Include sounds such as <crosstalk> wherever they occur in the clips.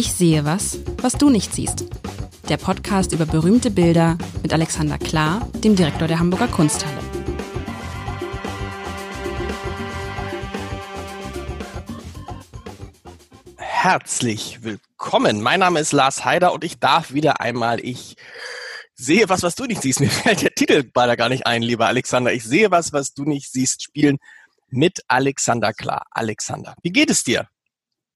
Ich sehe was, was du nicht siehst. Der Podcast über berühmte Bilder mit Alexander Klar, dem Direktor der Hamburger Kunsthalle. Herzlich willkommen. Mein Name ist Lars Heider und ich darf wieder einmal, ich sehe was, was du nicht siehst. <laughs> Mir fällt der Titel leider gar nicht ein, lieber Alexander. Ich sehe was, was du nicht siehst, spielen mit Alexander Klar. Alexander, wie geht es dir?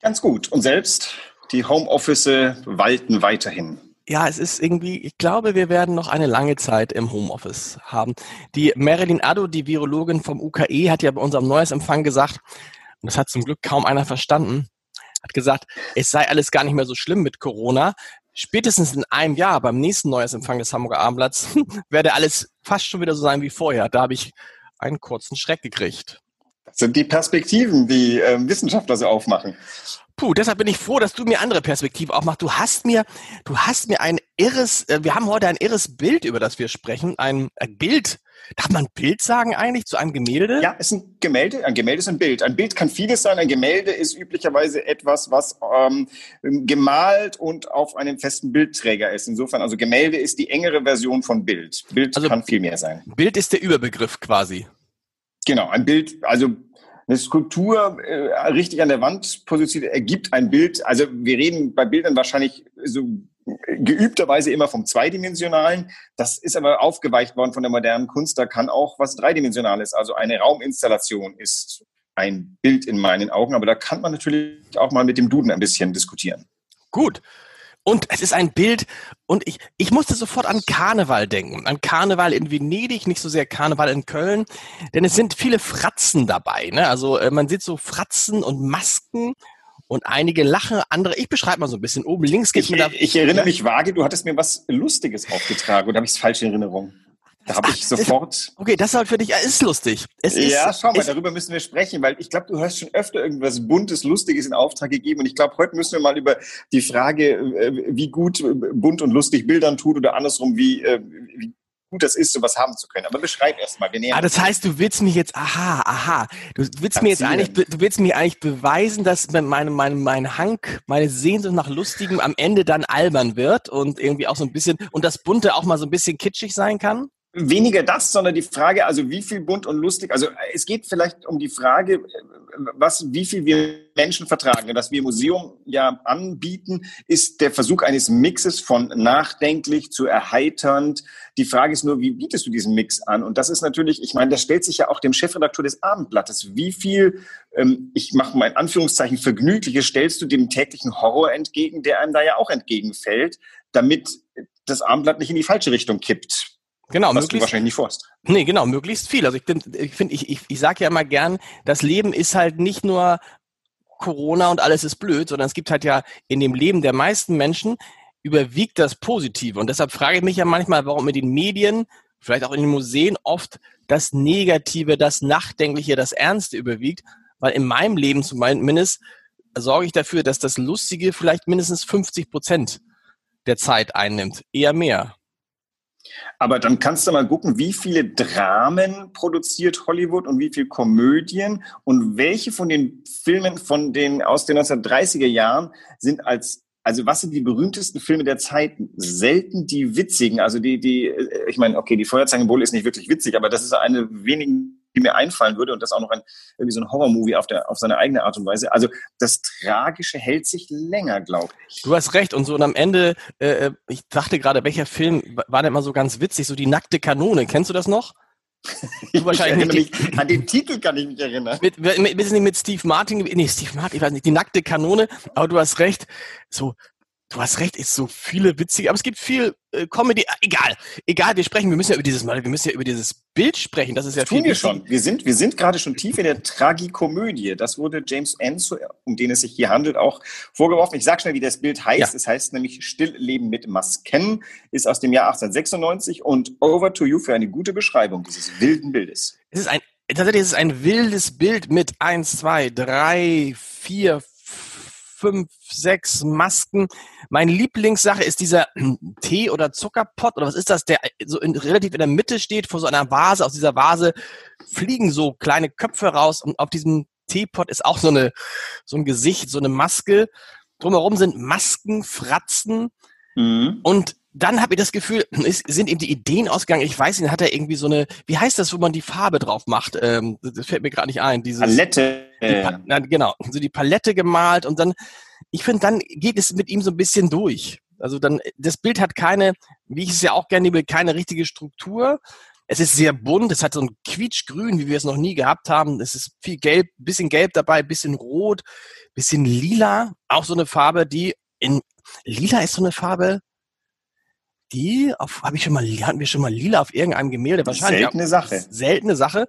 Ganz gut. Und selbst? Die Homeoffice walten weiterhin. Ja, es ist irgendwie, ich glaube, wir werden noch eine lange Zeit im Homeoffice haben. Die Marilyn Addo, die Virologin vom UKE, hat ja bei unserem neues Empfang gesagt, und das hat zum Glück kaum einer verstanden, hat gesagt, es sei alles gar nicht mehr so schlimm mit Corona. Spätestens in einem Jahr beim nächsten neues Empfang des Hamburger Abendblatts <laughs> werde alles fast schon wieder so sein wie vorher. Da habe ich einen kurzen Schreck gekriegt. Das sind die Perspektiven, die äh, Wissenschaftler so aufmachen. Puh, deshalb bin ich froh, dass du mir andere Perspektiven aufmachst. Du hast mir, du hast mir ein irres, äh, wir haben heute ein irres Bild, über das wir sprechen. Ein, ein Bild. Darf man Bild sagen eigentlich zu einem Gemälde? Ja, es ist ein Gemälde. Ein Gemälde ist ein Bild. Ein Bild kann vieles sein. Ein Gemälde ist üblicherweise etwas, was ähm, gemalt und auf einem festen Bildträger ist. Insofern, also Gemälde ist die engere Version von Bild. Bild also, kann viel mehr sein. Bild ist der Überbegriff quasi. Genau, ein Bild, also eine Skulptur äh, richtig an der Wand positioniert, ergibt ein Bild. Also wir reden bei Bildern wahrscheinlich so geübterweise immer vom Zweidimensionalen. Das ist aber aufgeweicht worden von der modernen Kunst. Da kann auch was Dreidimensionales, also eine Rauminstallation ist ein Bild in meinen Augen. Aber da kann man natürlich auch mal mit dem Duden ein bisschen diskutieren. Gut. Und es ist ein Bild, und ich, ich musste sofort an Karneval denken. An Karneval in Venedig, nicht so sehr Karneval in Köln. Denn es sind viele Fratzen dabei. Ne? Also äh, man sieht so Fratzen und Masken und einige lachen, andere, ich beschreibe mal so ein bisschen. Oben links geht ich, mir da. Ich erinnere mich vage, du hattest mir was Lustiges aufgetragen oder habe ich es falsch in Erinnerung? Da habe ich sofort. Okay, das halt für dich ist lustig. Es ja, ist, schau mal, darüber müssen wir sprechen, weil ich glaube, du hast schon öfter irgendwas Buntes, Lustiges in Auftrag gegeben. Und ich glaube, heute müssen wir mal über die Frage, äh, wie gut äh, bunt und lustig Bildern tut oder andersrum, wie, äh, wie gut das ist, sowas haben zu können. Aber beschreib erst mal. ah, das heißt, du willst mich jetzt, aha, aha, du willst mir jetzt eigentlich, du willst mir eigentlich beweisen, dass meine, meine, mein Hang, meine Sehnsucht nach Lustigem am Ende dann albern wird und irgendwie auch so ein bisschen, und das Bunte auch mal so ein bisschen kitschig sein kann? Weniger das, sondern die Frage, also wie viel bunt und lustig, also es geht vielleicht um die Frage, was, wie viel wir Menschen vertragen. Was wir im Museum ja anbieten, ist der Versuch eines Mixes von nachdenklich zu erheiternd. Die Frage ist nur, wie bietest du diesen Mix an? Und das ist natürlich, ich meine, das stellt sich ja auch dem Chefredakteur des Abendblattes. Wie viel, ähm, ich mache mal in Anführungszeichen, Vergnügliches stellst du dem täglichen Horror entgegen, der einem da ja auch entgegenfällt, damit das Abendblatt nicht in die falsche Richtung kippt. Genau, was du wahrscheinlich nicht vorst. Nee, genau, möglichst viel. Also ich finde, ich, find, ich, ich, ich sage ja immer gern, das Leben ist halt nicht nur Corona und alles ist blöd, sondern es gibt halt ja in dem Leben der meisten Menschen überwiegt das Positive. Und deshalb frage ich mich ja manchmal, warum in den Medien, vielleicht auch in den Museen oft das Negative, das Nachdenkliche, das Ernste überwiegt. Weil in meinem Leben zumindest sorge ich dafür, dass das Lustige vielleicht mindestens 50 Prozent der Zeit einnimmt. Eher mehr. Aber dann kannst du mal gucken, wie viele Dramen produziert Hollywood und wie viele Komödien und welche von den Filmen von den aus den 1930er Jahren sind als also was sind die berühmtesten Filme der Zeit? Selten die witzigen. Also die, die, äh, ich meine, okay, die Feuerzangenbowle ist nicht wirklich witzig, aber das ist eine wenigen die mir einfallen würde und das auch noch ein, irgendwie so ein Horrormovie auf, der, auf seine eigene Art und Weise. Also das Tragische hält sich länger, glaube ich. Du hast recht. Und so und am Ende, äh, ich dachte gerade, welcher Film war denn immer so ganz witzig? So die nackte Kanone. Kennst du das noch? <laughs> Du wahrscheinlich nicht. Mich, an den Titel kann ich mich erinnern. Mit, mit, mit, mit Steve Martin, nee, Steve Martin, ich weiß nicht, die nackte Kanone, aber du hast recht, so Du hast recht, ist so viele witzige, aber es gibt viel äh, Comedy. Egal, egal, wir sprechen, wir müssen ja über dieses Mal, wir müssen ja über dieses Bild sprechen. Das ist ja das viel. Tun wir schon. Wir sind, wir sind gerade schon tief in der Tragikomödie. Das wurde James Enzo, um den es sich hier handelt, auch vorgeworfen. Ich sag schnell, wie das Bild heißt. Ja. Es heißt nämlich Stillleben mit Masken, ist aus dem Jahr 1896 und Over to You für eine gute Beschreibung dieses wilden Bildes. Es ist ein, tatsächlich ist es ein wildes Bild mit eins, zwei, drei, vier, fünf, sechs Masken. Meine Lieblingssache ist dieser <clears throat> Tee- oder Zuckerpott oder was ist das, der so in, relativ in der Mitte steht vor so einer Vase. Aus dieser Vase fliegen so kleine Köpfe raus und auf diesem Teepot ist auch so eine so ein Gesicht, so eine Maske. drumherum sind Masken, Fratzen mhm. und dann habe ich das Gefühl, es sind ihm die Ideen ausgegangen. Ich weiß nicht, hat er irgendwie so eine, wie heißt das, wo man die Farbe drauf macht? Ähm, das fällt mir gerade nicht ein. Dieses, Palette. Pa na, genau, so die Palette gemalt und dann, ich finde, dann geht es mit ihm so ein bisschen durch. Also dann, das Bild hat keine, wie ich es ja auch gerne liebe, keine richtige Struktur. Es ist sehr bunt, es hat so ein quietschgrün, wie wir es noch nie gehabt haben. Es ist viel gelb, bisschen gelb dabei, bisschen rot, bisschen lila. Auch so eine Farbe, die in, lila ist so eine Farbe, die auf, habe ich schon mal, hatten wir schon mal lila auf irgendeinem Gemälde? Wahrscheinlich. Seltene Sache. Seltene Sache.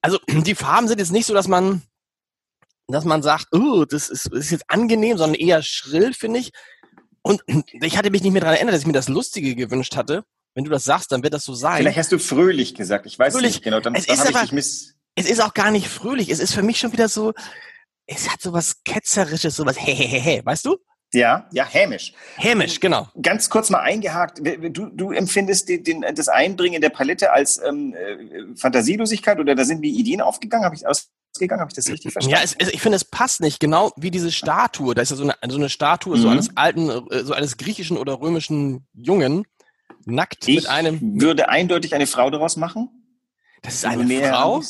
Also <clears throat> die Farben sind jetzt nicht so, dass man, dass man sagt, oh, das ist, das ist jetzt angenehm, sondern eher schrill, finde ich. Und <clears throat> ich hatte mich nicht mehr daran erinnert, dass ich mir das Lustige gewünscht hatte. Wenn du das sagst, dann wird das so sein. Vielleicht hast du fröhlich gesagt. Ich weiß fröhlich. nicht genau. Dann, es dann ist aber, ich miss es ist auch gar nicht fröhlich. Es ist für mich schon wieder so, es hat so was Ketzerisches, so was <laughs> hehehe, weißt du? Ja, ja, hämisch. Hämisch, genau. Ganz kurz mal eingehakt. Du, du empfindest den, den, das Einbringen der Palette als ähm, äh, Fantasielosigkeit oder da sind die Ideen aufgegangen? Habe ich ausgegangen? Habe ich das richtig verstanden? Ja, es, ich finde, es passt nicht. Genau wie diese Statue. Da ist ja so eine, so eine Statue, mhm. so eines alten, äh, so eines griechischen oder römischen Jungen, nackt ich mit einem. würde eindeutig eine Frau daraus machen. Das ist eine Frau?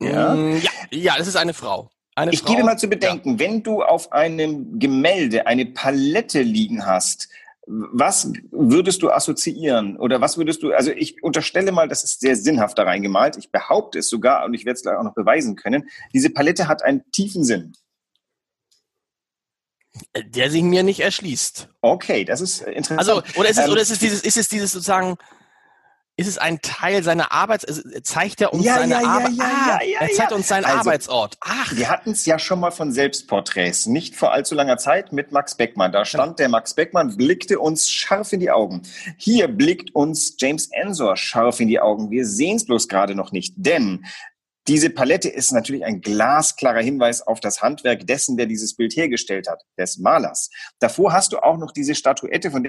Ja. Mm, ja, ja, das ist eine Frau. Eine ich Frau, gebe mal zu bedenken, ja. wenn du auf einem Gemälde eine Palette liegen hast, was würdest du assoziieren oder was würdest du, also ich unterstelle mal, das ist sehr sinnhaft da reingemalt. Ich behaupte es sogar und ich werde es gleich auch noch beweisen können. Diese Palette hat einen tiefen Sinn. Der sich mir nicht erschließt. Okay, das ist interessant. Also, oder ist es, ähm, oder ist es dieses, ist es dieses sozusagen, ist es ein Teil seiner Arbeit? Zeigt er uns ja, seine ja, Arbeit? Ja, ah, ja, er zeigt uns seinen also, Arbeitsort. Ach. Wir hatten es ja schon mal von Selbstporträts, nicht vor allzu langer Zeit mit Max Beckmann. Da stand der Max Beckmann, blickte uns scharf in die Augen. Hier blickt uns James Ensor scharf in die Augen. Wir sehen es bloß gerade noch nicht, denn diese Palette ist natürlich ein glasklarer Hinweis auf das Handwerk dessen, der dieses Bild hergestellt hat, des Malers. Davor hast du auch noch diese Statuette, von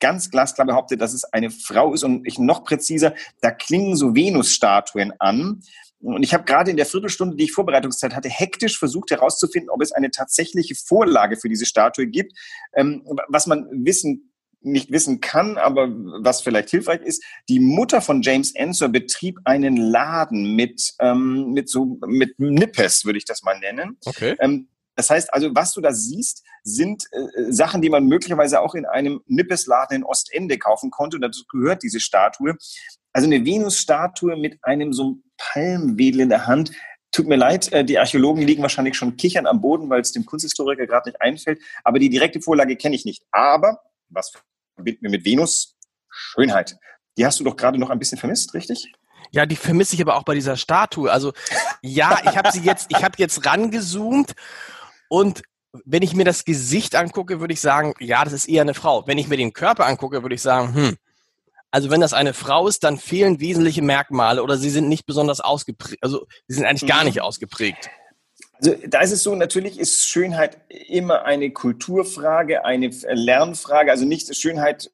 ganz glasklar behaupte, dass es eine Frau ist und ich noch präziser, da klingen so Venus-Statuen an. Und ich habe gerade in der Viertelstunde, die ich Vorbereitungszeit hatte, hektisch versucht herauszufinden, ob es eine tatsächliche Vorlage für diese Statue gibt. Ähm, was man wissen nicht wissen kann, aber was vielleicht hilfreich ist, die Mutter von James Ensor betrieb einen Laden mit, ähm, mit so, mit Nippes, würde ich das mal nennen. Okay. Ähm, das heißt also, was du da siehst, sind äh, Sachen, die man möglicherweise auch in einem Nippesladen in Ostende kaufen konnte. Und dazu gehört diese Statue. Also eine Venus-Statue mit einem so Palmwedel in der Hand. Tut mir leid, äh, die Archäologen liegen wahrscheinlich schon kichern am Boden, weil es dem Kunsthistoriker gerade nicht einfällt. Aber die direkte Vorlage kenne ich nicht. Aber was verbinden wir mit Venus? Schönheit. Die hast du doch gerade noch ein bisschen vermisst, richtig? Ja, die vermisse ich aber auch bei dieser Statue. Also ja, ich habe sie jetzt, ich habe jetzt rangezoomt und wenn ich mir das Gesicht angucke, würde ich sagen, ja, das ist eher eine Frau. Wenn ich mir den Körper angucke, würde ich sagen, hm, also wenn das eine Frau ist, dann fehlen wesentliche Merkmale oder sie sind nicht besonders ausgeprägt. Also sie sind eigentlich gar mhm. nicht ausgeprägt. Also da ist es so, natürlich ist Schönheit immer eine Kulturfrage, eine Lernfrage. Also nicht Schönheit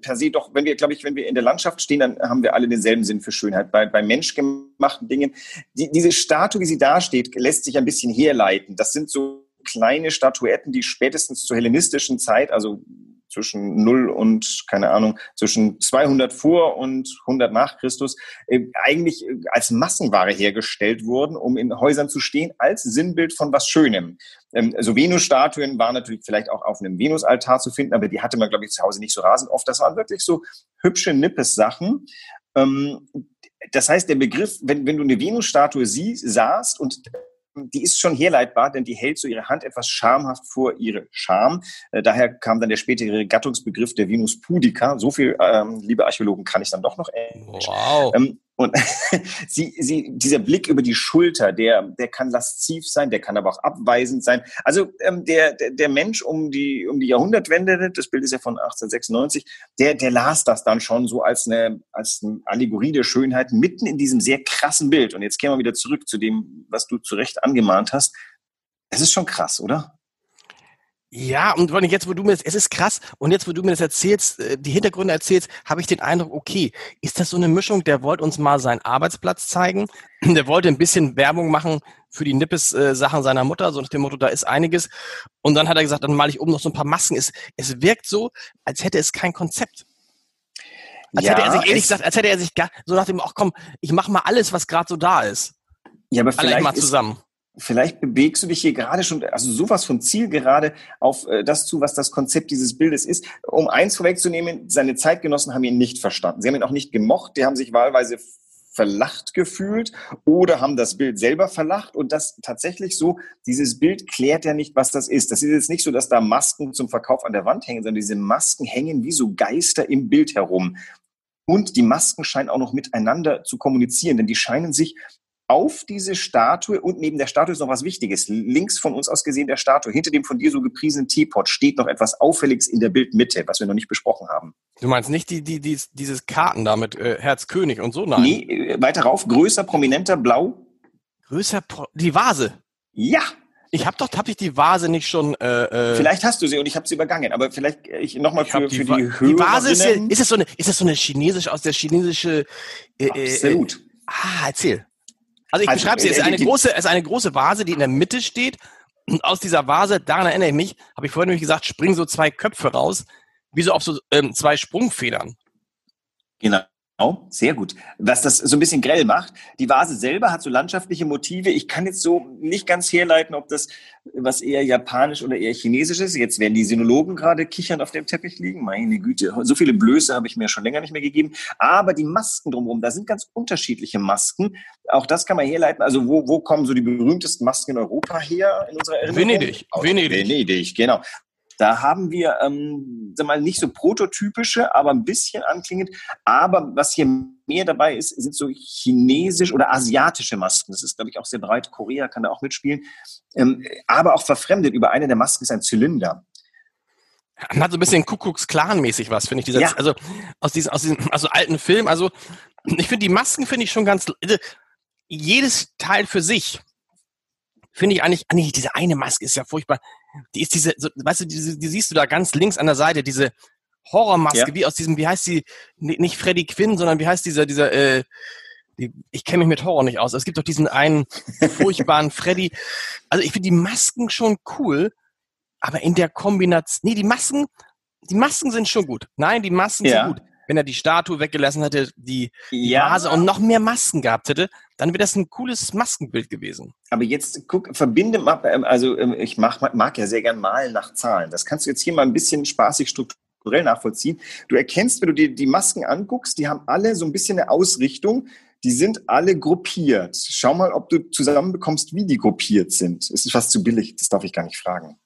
per se doch, wenn wir, glaube ich, wenn wir in der Landschaft stehen, dann haben wir alle denselben Sinn für Schönheit. Bei, bei menschgemachten Dingen, die, diese Statue, wie sie da steht, lässt sich ein bisschen herleiten. Das sind so kleine Statuetten, die spätestens zur hellenistischen Zeit, also zwischen 0 und, keine Ahnung, zwischen 200 vor und 100 nach Christus, äh, eigentlich äh, als Massenware hergestellt wurden, um in Häusern zu stehen, als Sinnbild von was Schönem. Also Venus-Statuen waren natürlich vielleicht auch auf einem Venus-Altar zu finden, aber die hatte man, glaube ich, zu Hause nicht so rasend oft. Das waren wirklich so hübsche Nippes-Sachen. Ähm, das heißt, der Begriff, wenn, wenn du eine Venus-Statue siehst, sahst und die ist schon herleitbar, denn die hält so ihre Hand etwas schamhaft vor ihre Scham. Äh, daher kam dann der spätere Gattungsbegriff der Venus pudica. So viel, ähm, liebe Archäologen, kann ich dann doch noch. Wow. Ähm, und <laughs> sie, sie, dieser Blick über die Schulter, der, der kann lasziv sein, der kann aber auch abweisend sein. Also ähm, der, der, der Mensch um die, um die Jahrhundertwende, das Bild ist ja von 1896, der, der las das dann schon so als eine, als eine Allegorie der Schönheit mitten in diesem sehr krassen Bild. Und jetzt kehren wir wieder zurück zu dem, was du zu Recht angemahnt hast. Es ist schon krass, oder? Ja, und jetzt, wo du mir das, es ist krass, und jetzt, wo du mir das erzählst, äh, die Hintergründe erzählst, habe ich den Eindruck, okay, ist das so eine Mischung, der wollte uns mal seinen Arbeitsplatz zeigen, <clears throat> der wollte ein bisschen Werbung machen für die Nippes-Sachen seiner Mutter, so nach dem Motto, da ist einiges. Und dann hat er gesagt, dann male ich oben noch so ein paar Masken. Es, es wirkt so, als hätte es kein Konzept. Als ja, hätte er sich ehrlich gesagt, als hätte er sich gar, so nach dem, ach komm, ich mache mal alles, was gerade so da ist. Ja, aber vielleicht mal zusammen. Ist, vielleicht bewegst du dich hier gerade schon, also sowas von Ziel gerade auf äh, das zu, was das Konzept dieses Bildes ist. Um eins vorwegzunehmen, seine Zeitgenossen haben ihn nicht verstanden. Sie haben ihn auch nicht gemocht, die haben sich wahlweise verlacht gefühlt oder haben das Bild selber verlacht und das tatsächlich so, dieses Bild klärt ja nicht, was das ist. Das ist jetzt nicht so, dass da Masken zum Verkauf an der Wand hängen, sondern diese Masken hängen wie so Geister im Bild herum. Und die Masken scheinen auch noch miteinander zu kommunizieren, denn die scheinen sich auf diese Statue und neben der Statue ist noch was Wichtiges. Links von uns aus gesehen der Statue, hinter dem von dir so gepriesenen Teepot steht noch etwas Auffälliges in der Bildmitte, was wir noch nicht besprochen haben. Du meinst nicht die, die, die dieses Karten da mit äh, Herzkönig und so? Nein. Nee, äh, weiter rauf, größer, prominenter, blau. Größer, die Vase. Ja, ich habe doch, habe ich die Vase nicht schon? Äh, äh, vielleicht hast du sie und ich habe sie übergangen, aber vielleicht äh, ich nochmal für, die, für die Höhe. Die Vase ist, ist es so eine, ist es so eine chinesische aus der chinesische? Äh Absolut. Äh, ah, erzähl. Also ich also, beschreibe sie, es ist eine große, es ist eine große Vase, die in der Mitte steht. Und aus dieser Vase, daran erinnere ich mich, habe ich vorhin nämlich gesagt, springen so zwei Köpfe raus, wie so auf so ähm, zwei Sprungfedern. Genau. Oh, sehr gut. Was das so ein bisschen grell macht. Die Vase selber hat so landschaftliche Motive. Ich kann jetzt so nicht ganz herleiten, ob das was eher japanisch oder eher chinesisch ist. Jetzt werden die Sinologen gerade kichern auf dem Teppich liegen. Meine Güte, so viele Blöße habe ich mir schon länger nicht mehr gegeben. Aber die Masken drumherum, da sind ganz unterschiedliche Masken. Auch das kann man herleiten. Also wo, wo kommen so die berühmtesten Masken in Europa her in unserer Erinnerung? Venedig. Aus Venedig. Venedig, genau. Da haben wir, ähm, sag mal, nicht so prototypische, aber ein bisschen anklingend. Aber was hier mehr dabei ist, sind so chinesisch oder asiatische Masken. Das ist, glaube ich, auch sehr breit. Korea kann da auch mitspielen. Ähm, aber auch verfremdet. Über eine der Masken ist ein Zylinder. Hat so ein bisschen Kuckucks Clan mäßig was, finde ich. Dieser, ja. Also aus diesem, aus diesem also alten Film. Also ich finde die Masken finde ich schon ganz. Also, jedes Teil für sich finde ich eigentlich. Ah, nee, diese eine Maske ist ja furchtbar die ist diese, so, weißt du, die, die siehst du da ganz links an der Seite, diese Horrormaske, ja. wie aus diesem, wie heißt die, nicht Freddy Quinn, sondern wie heißt dieser, dieser, äh, die, ich kenne mich mit Horror nicht aus. Es gibt doch diesen einen <laughs> furchtbaren Freddy. Also ich finde die Masken schon cool, aber in der Kombination, nee, die Masken, die Masken sind schon gut. Nein, die Masken ja. sind gut wenn er die Statue weggelassen hätte, die, ja. Vase und noch mehr Masken gehabt hätte, dann wäre das ein cooles Maskenbild gewesen. Aber jetzt guck, verbinde mal, ähm, also ähm, ich mag, mag ja sehr gern malen nach Zahlen. Das kannst du jetzt hier mal ein bisschen spaßig strukturell nachvollziehen. Du erkennst, wenn du dir die Masken anguckst, die haben alle so ein bisschen eine Ausrichtung. Die sind alle gruppiert. Schau mal, ob du zusammenbekommst, wie die gruppiert sind. Es ist fast zu billig, das darf ich gar nicht fragen.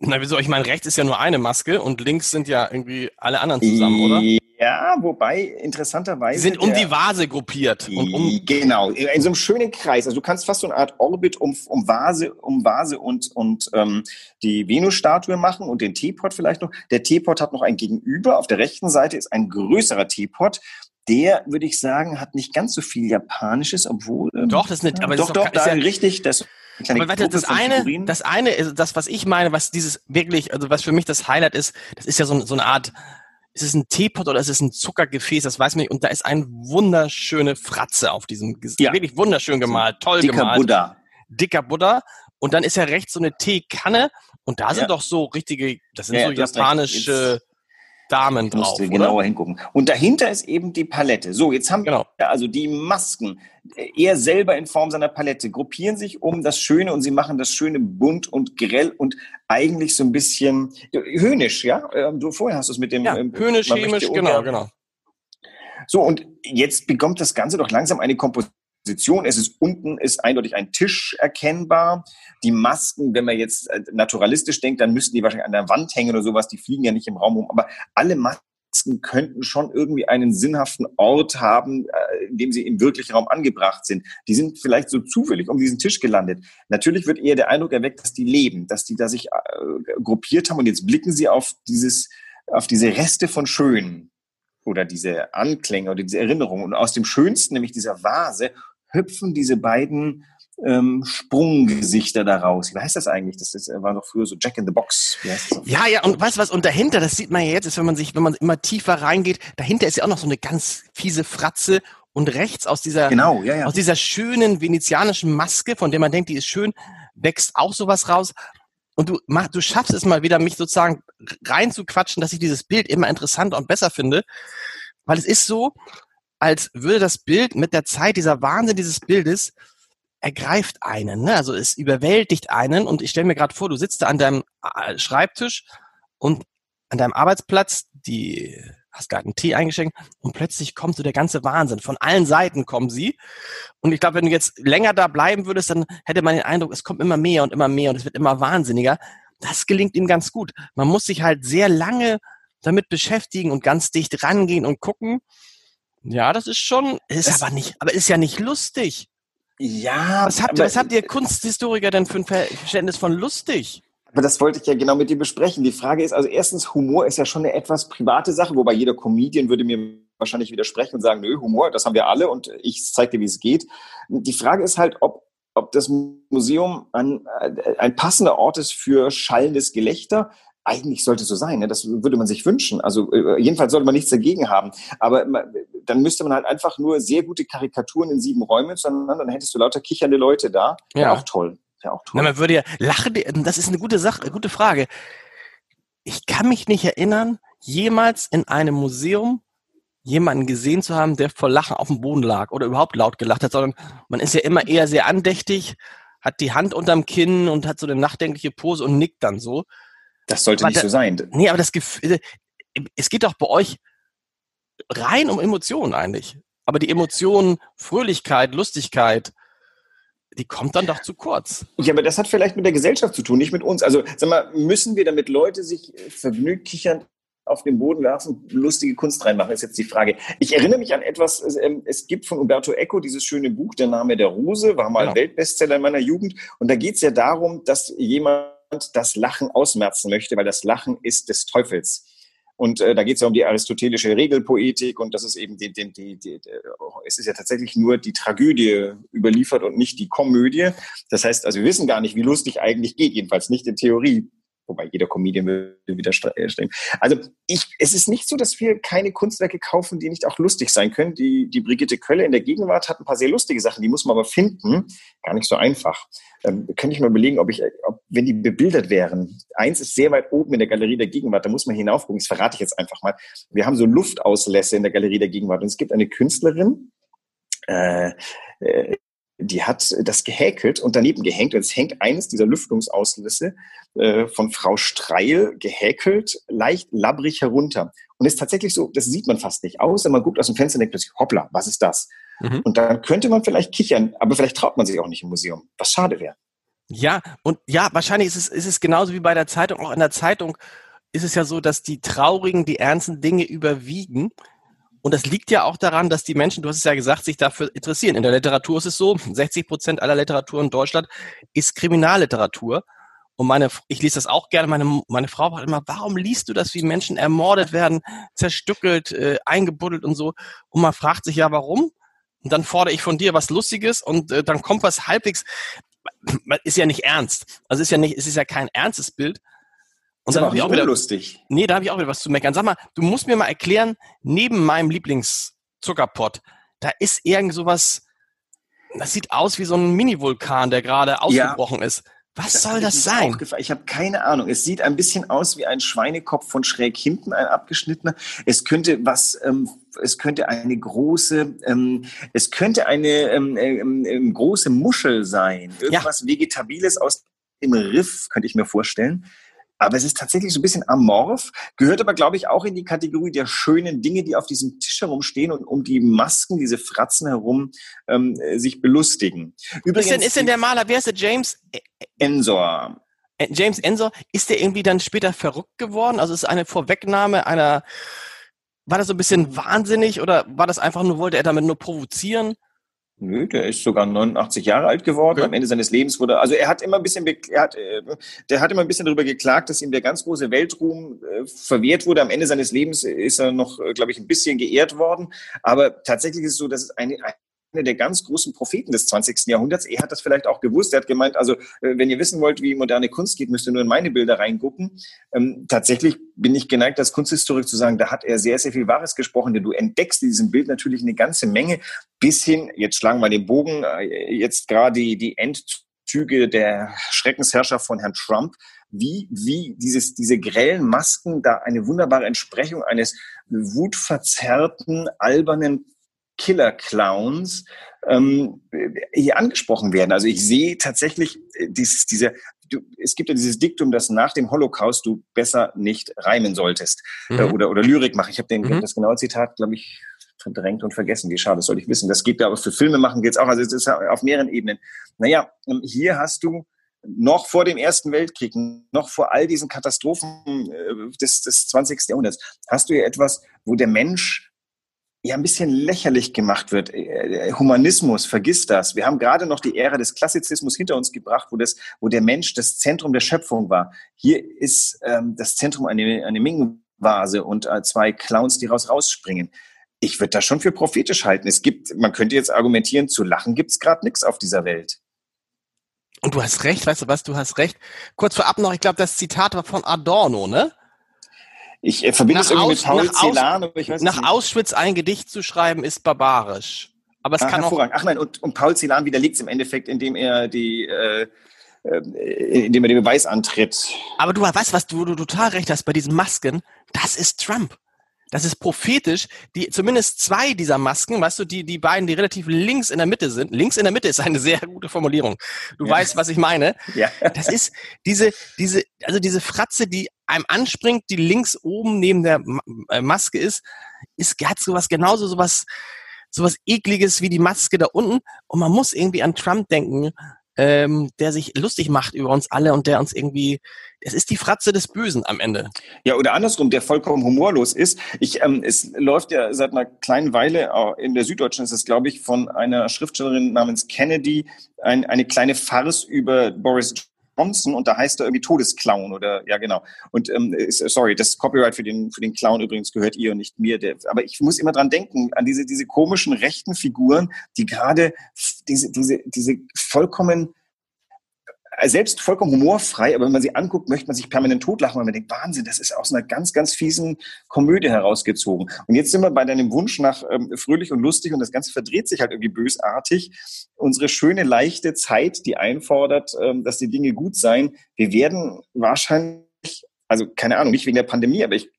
Na, wieso? Ich meine, rechts ist ja nur eine Maske und links sind ja irgendwie alle anderen zusammen, oder? Ja, wobei interessanterweise. Sie sind um der, die Vase gruppiert. Und um genau, in so einem schönen Kreis. Also du kannst fast so eine Art Orbit um, um Vase, um Vase und, und ähm, die Venus-Statue machen und den Teepot vielleicht noch. Der Teepot hat noch ein Gegenüber. Auf der rechten Seite ist ein größerer Teepot der, würde ich sagen, hat nicht ganz so viel Japanisches, obwohl. Ähm, doch, das ist nicht, aber doch, das doch, doch, da ja, richtig, das aber warte, das eine, das eine ist das, was ich meine, was dieses wirklich, also was für mich das Highlight ist, das ist ja so, so eine Art, ist es ein Teepot oder ist es ein Zuckergefäß, das weiß man nicht. Und da ist eine wunderschöne Fratze auf diesem, ja. wirklich wunderschön gemalt, toll Dicker gemalt. Buddha. Dicker Buddha. Und dann ist ja rechts so eine Teekanne und da sind ja. doch so richtige, das sind ja, so japanische Damen drauf. Musst du genauer hingucken. Und dahinter ist eben die Palette. So, jetzt haben genau. wir also die Masken. Er selber in Form seiner Palette gruppieren sich um das Schöne und sie machen das Schöne bunt und grell und eigentlich so ein bisschen höhnisch, ja? Ähm, du vorher hast es mit dem ja, ähm, höhnisch, chemisch, genau, genau. So, und jetzt bekommt das Ganze doch langsam eine Komposition Position. Es ist unten ist eindeutig ein Tisch erkennbar. Die Masken, wenn man jetzt äh, naturalistisch denkt, dann müssten die wahrscheinlich an der Wand hängen oder sowas. Die fliegen ja nicht im Raum rum. Aber alle Masken könnten schon irgendwie einen sinnhaften Ort haben, äh, in dem sie im wirklichen Raum angebracht sind. Die sind vielleicht so zufällig um diesen Tisch gelandet. Natürlich wird eher der Eindruck erweckt, dass die leben, dass die da sich äh, gruppiert haben und jetzt blicken sie auf dieses, auf diese Reste von Schön oder diese Anklänge oder diese Erinnerungen. Und aus dem Schönsten, nämlich dieser Vase, hüpfen diese beiden ähm, Sprunggesichter daraus. Wie heißt das eigentlich? Das ist, war doch früher so Jack in the Box. Ja, ja, und weißt du was? Und dahinter, das sieht man ja jetzt, ist, wenn man sich, wenn man immer tiefer reingeht, dahinter ist ja auch noch so eine ganz fiese Fratze und rechts aus dieser, genau, ja, ja. aus dieser schönen venezianischen Maske, von der man denkt, die ist schön, wächst auch sowas raus. Und du, mach, du schaffst es mal wieder, mich sozusagen reinzuquatschen, dass ich dieses Bild immer interessanter und besser finde. Weil es ist so, als würde das Bild mit der Zeit, dieser Wahnsinn dieses Bildes, ergreift einen. Ne? Also es überwältigt einen. Und ich stelle mir gerade vor, du sitzt da an deinem äh, Schreibtisch und an deinem Arbeitsplatz, die hast gerade einen Tee eingeschenkt und plötzlich kommt so der ganze Wahnsinn. Von allen Seiten kommen sie. Und ich glaube, wenn du jetzt länger da bleiben würdest, dann hätte man den Eindruck, es kommt immer mehr und immer mehr und es wird immer wahnsinniger. Das gelingt ihm ganz gut. Man muss sich halt sehr lange damit beschäftigen und ganz dicht rangehen und gucken. Ja, das ist schon, ist aber nicht, aber ist ja nicht lustig. Ja. Was habt, was habt ihr Kunsthistoriker denn für ein Verständnis von lustig? Aber das wollte ich ja genau mit dir besprechen. Die Frage ist, also erstens, Humor ist ja schon eine etwas private Sache, wobei jeder Comedian würde mir wahrscheinlich widersprechen und sagen, nö, Humor, das haben wir alle und ich zeige dir, wie es geht. Die Frage ist halt, ob, ob das Museum ein, ein passender Ort ist für schallendes Gelächter, eigentlich sollte es so sein, ne? das würde man sich wünschen. Also äh, jedenfalls sollte man nichts dagegen haben. Aber dann müsste man halt einfach nur sehr gute Karikaturen in sieben Räumen sondern dann hättest du lauter kichernde Leute da. Ja, auch toll. Ja, auch toll. Na, man würde ja lachen, das ist eine gute Sache, eine gute Frage. Ich kann mich nicht erinnern, jemals in einem Museum jemanden gesehen zu haben, der vor Lachen auf dem Boden lag oder überhaupt laut gelacht hat, sondern man ist ja immer eher sehr andächtig, hat die Hand unterm Kinn und hat so eine nachdenkliche Pose und nickt dann so. Das sollte aber nicht da, so sein. Nee, aber das Gefühl, es geht doch bei euch rein um Emotionen eigentlich. Aber die Emotionen, Fröhlichkeit, Lustigkeit, die kommt dann doch zu kurz. Ja, aber das hat vielleicht mit der Gesellschaft zu tun, nicht mit uns. Also, sag mal, müssen wir damit Leute sich vergnügt kichern auf den Boden werfen, lustige Kunst reinmachen, ist jetzt die Frage. Ich erinnere mich an etwas, es, ähm, gibt von Umberto Eco dieses schöne Buch, Der Name der Rose, war mal genau. Weltbestseller in meiner Jugend. Und da geht es ja darum, dass jemand das Lachen ausmerzen möchte, weil das Lachen ist des Teufels. Und äh, da geht es ja um die aristotelische Regelpoetik und das ist eben die, die, die, die, es ist ja tatsächlich nur die Tragödie überliefert und nicht die Komödie. Das heißt, also wir wissen gar nicht, wie lustig eigentlich geht, jedenfalls nicht in Theorie wobei jeder Comedian würde widerstehen. Also ich, es ist nicht so, dass wir keine Kunstwerke kaufen, die nicht auch lustig sein können. Die, die Brigitte Kölle in der Gegenwart hat ein paar sehr lustige Sachen, die muss man aber finden. Gar nicht so einfach. Ähm, könnte ich mal überlegen, ob ich, ob, wenn die bebildert wären. Eins ist sehr weit oben in der Galerie der Gegenwart, da muss man hinaufgucken. Das verrate ich jetzt einfach mal. Wir haben so Luftauslässe in der Galerie der Gegenwart und es gibt eine Künstlerin, äh, äh die hat das gehäkelt und daneben gehängt. Und es hängt eines dieser Lüftungsauslässe äh, von Frau Streil gehäkelt, leicht labbrig herunter. Und ist tatsächlich so, das sieht man fast nicht. Außer man guckt aus dem Fenster und denkt plötzlich, hoppla, was ist das? Mhm. Und dann könnte man vielleicht kichern, aber vielleicht traut man sich auch nicht im Museum, was schade wäre. Ja, und ja, wahrscheinlich ist es, ist es genauso wie bei der Zeitung. Auch in der Zeitung ist es ja so, dass die traurigen, die ernsten Dinge überwiegen. Und das liegt ja auch daran, dass die Menschen, du hast es ja gesagt, sich dafür interessieren. In der Literatur ist es so, 60 Prozent aller Literatur in Deutschland ist Kriminalliteratur. Und meine, ich lese das auch gerne. Meine, meine Frau fragt immer, warum liest du das, wie Menschen ermordet werden, zerstückelt, äh, eingebuddelt und so? Und man fragt sich ja, warum? Und dann fordere ich von dir was Lustiges und äh, dann kommt was halbwegs, ist ja nicht ernst. Also ist ja nicht, es ist ja kein ernstes Bild, und dann habe ich auch wieder lustig. Nee, da habe ich auch wieder was zu meckern. Sag mal, du musst mir mal erklären, neben meinem Lieblingszuckerpott, da ist irgend sowas, das sieht aus wie so ein Mini-Vulkan, der gerade ausgebrochen ja. ist. Was das soll das sein? Ich habe keine Ahnung. Es sieht ein bisschen aus wie ein Schweinekopf von schräg hinten, ein abgeschnittener. Es könnte was, ähm, es könnte eine große, ähm, es könnte eine ähm, ähm, ähm große Muschel sein. Irgendwas ja. Vegetabiles aus dem Riff, könnte ich mir vorstellen. Aber es ist tatsächlich so ein bisschen amorph, gehört aber, glaube ich, auch in die Kategorie der schönen Dinge, die auf diesem Tisch herumstehen und um die Masken, diese Fratzen herum ähm, sich belustigen. Übrigens, ist denn, ist denn der Maler, wer ist der James? Ensor. Äh, James Ensor, ist der irgendwie dann später verrückt geworden? Also ist eine Vorwegnahme einer, war das so ein bisschen wahnsinnig oder war das einfach nur, wollte er damit nur provozieren? Nö, der ist sogar 89 Jahre alt geworden. Okay. Am Ende seines Lebens wurde, also er hat immer ein bisschen, er hat, äh, der hat immer ein bisschen darüber geklagt, dass ihm der ganz große Weltruhm äh, verwehrt wurde. Am Ende seines Lebens ist er noch, äh, glaube ich, ein bisschen geehrt worden. Aber tatsächlich ist es so, dass es eine, der ganz großen Propheten des 20. Jahrhunderts. Er hat das vielleicht auch gewusst. Er hat gemeint, also äh, wenn ihr wissen wollt, wie moderne Kunst geht, müsst ihr nur in meine Bilder reingucken. Ähm, tatsächlich bin ich geneigt, als Kunsthistorik zu sagen, da hat er sehr, sehr viel Wahres gesprochen, denn du entdeckst in diesem Bild natürlich eine ganze Menge bis hin, jetzt schlagen wir den Bogen, äh, jetzt gerade die, die Endzüge der Schreckensherrschaft von Herrn Trump, wie, wie dieses, diese grellen Masken da eine wunderbare Entsprechung eines wutverzerrten, albernen Killer-Clowns ähm, hier angesprochen werden. Also ich sehe tatsächlich äh, dieses, diese, du, es gibt ja dieses Diktum, dass nach dem Holocaust du besser nicht reimen solltest äh, mhm. äh, oder, oder Lyrik machen. Ich habe den mhm. das genaue Zitat, glaube ich, verdrängt und vergessen. Wie schade, das soll ich wissen. Das geht aber für Filme machen geht's auch. Also es ist auf mehreren Ebenen. Naja, ähm, hier hast du noch vor dem Ersten Weltkrieg, noch vor all diesen Katastrophen äh, des, des 20. Jahrhunderts, hast du hier etwas, wo der Mensch ja ein bisschen lächerlich gemacht wird. Äh, Humanismus, vergiss das. Wir haben gerade noch die Ära des Klassizismus hinter uns gebracht, wo, das, wo der Mensch das Zentrum der Schöpfung war. Hier ist ähm, das Zentrum eine, eine Mingenvase und äh, zwei Clowns, die raus rausspringen. Ich würde das schon für prophetisch halten. Es gibt, man könnte jetzt argumentieren, zu lachen gibt's gerade nichts auf dieser Welt. Und du hast recht, weißt du was, du hast recht. Kurz vorab noch, ich glaube, das Zitat war von Adorno, ne? Ich äh, verbinde es irgendwie mit Paul Celan, aber ich weiß Nach nicht. Auschwitz ein Gedicht zu schreiben, ist barbarisch. Aber es ah, kann auch. Ach nein, und, und Paul Celan widerlegt es im Endeffekt, indem er die, äh, äh, indem er den Beweis antritt. Aber du weißt, was du, du total recht hast bei diesen Masken. Das ist Trump. Das ist prophetisch. Die, zumindest zwei dieser Masken, weißt du, die, die beiden, die relativ links in der Mitte sind. Links in der Mitte ist eine sehr gute Formulierung. Du ja. weißt, was ich meine. Ja. Das ist diese, diese, also diese Fratze, die einem anspringt, die links oben neben der äh, Maske ist, ist, hat sowas genauso sowas, sowas ekliges wie die Maske da unten. Und man muss irgendwie an Trump denken, ähm, der sich lustig macht über uns alle und der uns irgendwie, es ist die Fratze des Bösen am Ende. Ja, oder andersrum, der vollkommen humorlos ist. Ich, ähm, es läuft ja seit einer kleinen Weile, in der Süddeutschen ist es, glaube ich, von einer Schriftstellerin namens Kennedy, ein, eine kleine Farce über Boris Johnson und da heißt er irgendwie Todesclown oder ja genau. Und ähm, sorry, das Copyright für den für den Clown übrigens gehört ihr und nicht mir. Der, aber ich muss immer dran denken an diese diese komischen rechten Figuren, die gerade diese diese diese vollkommen selbst vollkommen humorfrei, aber wenn man sie anguckt, möchte man sich permanent totlachen, weil man denkt, Wahnsinn, das ist aus einer ganz, ganz fiesen Komödie herausgezogen. Und jetzt sind wir bei deinem Wunsch nach ähm, fröhlich und lustig und das Ganze verdreht sich halt irgendwie bösartig. Unsere schöne, leichte Zeit, die einfordert, ähm, dass die Dinge gut seien. Wir werden wahrscheinlich also keine Ahnung, nicht wegen der Pandemie, aber ich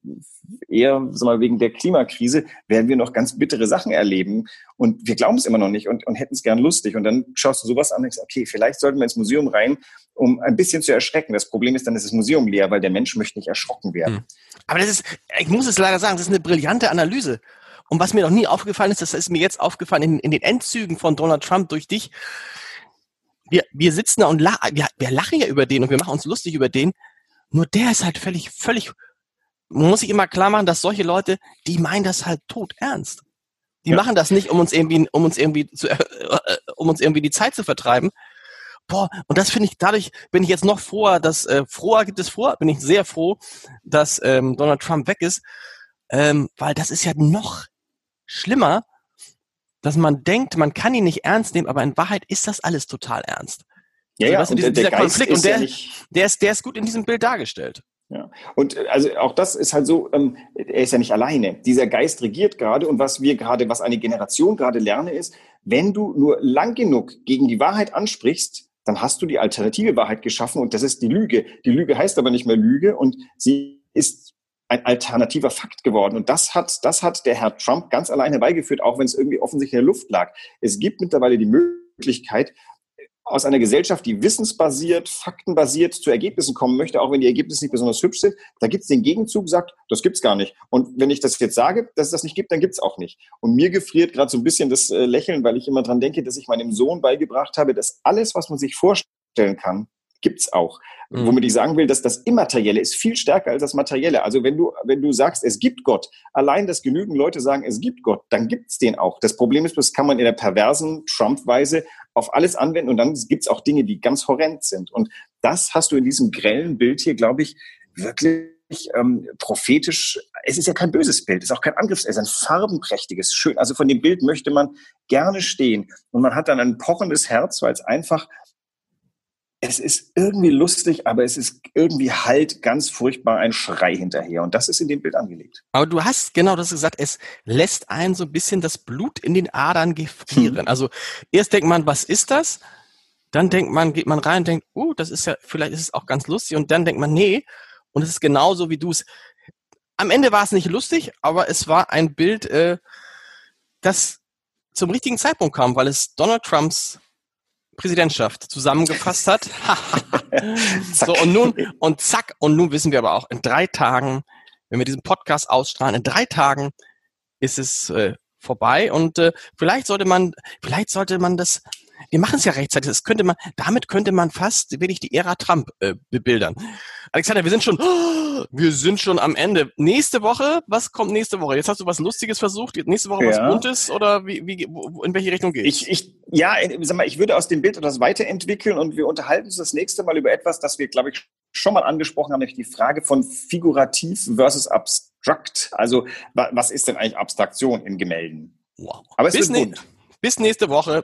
eher sag mal, wegen der Klimakrise werden wir noch ganz bittere Sachen erleben und wir glauben es immer noch nicht und, und hätten es gern lustig. Und dann schaust du sowas an und denkst, okay, vielleicht sollten wir ins Museum rein, um ein bisschen zu erschrecken. Das Problem ist dann, ist das Museum leer, weil der Mensch möchte nicht erschrocken werden. Hm. Aber das ist, ich muss es leider sagen, das ist eine brillante Analyse. Und was mir noch nie aufgefallen ist, das ist mir jetzt aufgefallen in, in den Endzügen von Donald Trump durch dich. Wir, wir sitzen da und lachen, wir, wir lachen ja über den und wir machen uns lustig über den, nur der ist halt völlig, völlig, man muss sich immer klar machen, dass solche Leute, die meinen das halt tot ernst. Die ja. machen das nicht, um uns irgendwie, um uns irgendwie zu, äh, äh, um uns irgendwie die Zeit zu vertreiben. Boah, und das finde ich, dadurch bin ich jetzt noch froher, dass, äh, froher gibt es vor, bin ich sehr froh, dass ähm, Donald Trump weg ist, ähm, weil das ist ja noch schlimmer, dass man denkt, man kann ihn nicht ernst nehmen, aber in Wahrheit ist das alles total ernst. Ja, also, ja, weißt du, dieser, dieser Konflikt und der, ja der, ist, der ist gut in diesem Bild dargestellt. Ja. Und äh, also auch das ist halt so, ähm, er ist ja nicht alleine. Dieser Geist regiert gerade und was wir gerade, was eine Generation gerade lerne, ist, wenn du nur lang genug gegen die Wahrheit ansprichst, dann hast du die alternative Wahrheit geschaffen und das ist die Lüge. Die Lüge heißt aber nicht mehr Lüge und sie ist ein alternativer Fakt geworden. Und das hat, das hat der Herr Trump ganz alleine herbeigeführt, auch wenn es irgendwie offensichtlich in der Luft lag. Es gibt mittlerweile die Möglichkeit, aus einer Gesellschaft, die wissensbasiert, faktenbasiert zu Ergebnissen kommen möchte, auch wenn die Ergebnisse nicht besonders hübsch sind, da gibt es den Gegenzug, sagt, das gibt's gar nicht. Und wenn ich das jetzt sage, dass es das nicht gibt, dann gibt's auch nicht. Und mir gefriert gerade so ein bisschen das äh, Lächeln, weil ich immer dran denke, dass ich meinem Sohn beigebracht habe, dass alles, was man sich vorstellen kann, gibt's auch. Mhm. Womit ich sagen will, dass das Immaterielle ist viel stärker als das Materielle. Also wenn du, wenn du sagst, es gibt Gott, allein, dass genügend Leute sagen, es gibt Gott, dann gibt's den auch. Das Problem ist, das kann man in der perversen Trump-Weise auf alles anwenden und dann gibt's auch Dinge, die ganz horrend sind. Und das hast du in diesem grellen Bild hier, glaube ich, wirklich ähm, prophetisch. Es ist ja kein böses Bild, es ist auch kein Angriffs, es ist ein farbenprächtiges, schön. Also von dem Bild möchte man gerne stehen. Und man hat dann ein pochendes Herz, weil es einfach es ist irgendwie lustig, aber es ist irgendwie halt ganz furchtbar ein Schrei hinterher. Und das ist in dem Bild angelegt. Aber du hast genau das gesagt, es lässt einen so ein bisschen das Blut in den Adern gefrieren. Hm. Also erst denkt man, was ist das? Dann denkt man, geht man rein und denkt, oh, uh, das ist ja, vielleicht ist es auch ganz lustig. Und dann denkt man, nee. Und es ist genauso, wie du es. Am Ende war es nicht lustig, aber es war ein Bild, äh, das zum richtigen Zeitpunkt kam, weil es Donald Trumps Präsidentschaft zusammengefasst hat. <laughs> so, und nun, und zack, und nun wissen wir aber auch, in drei Tagen, wenn wir diesen Podcast ausstrahlen, in drei Tagen ist es äh, vorbei und äh, vielleicht sollte man, vielleicht sollte man das wir machen es ja rechtzeitig. Das könnte man, damit könnte man fast wirklich die Ära Trump äh, bebildern. Alexander, wir sind schon, oh, <gasps> wir sind schon am Ende. Nächste Woche, was kommt nächste Woche? Jetzt hast du was Lustiges versucht. Nächste Woche ja. was Buntes oder wie, wie, in welche Richtung geht Ich, ich, ja, sag mal, ich würde aus dem Bild etwas weiterentwickeln und wir unterhalten uns das nächste Mal über etwas, das wir, glaube ich, schon mal angesprochen haben, nämlich die Frage von figurativ versus abstrakt. Also, was ist denn eigentlich Abstraktion in Gemälden? Wow. Aber es bis, wird bunt. bis nächste Woche.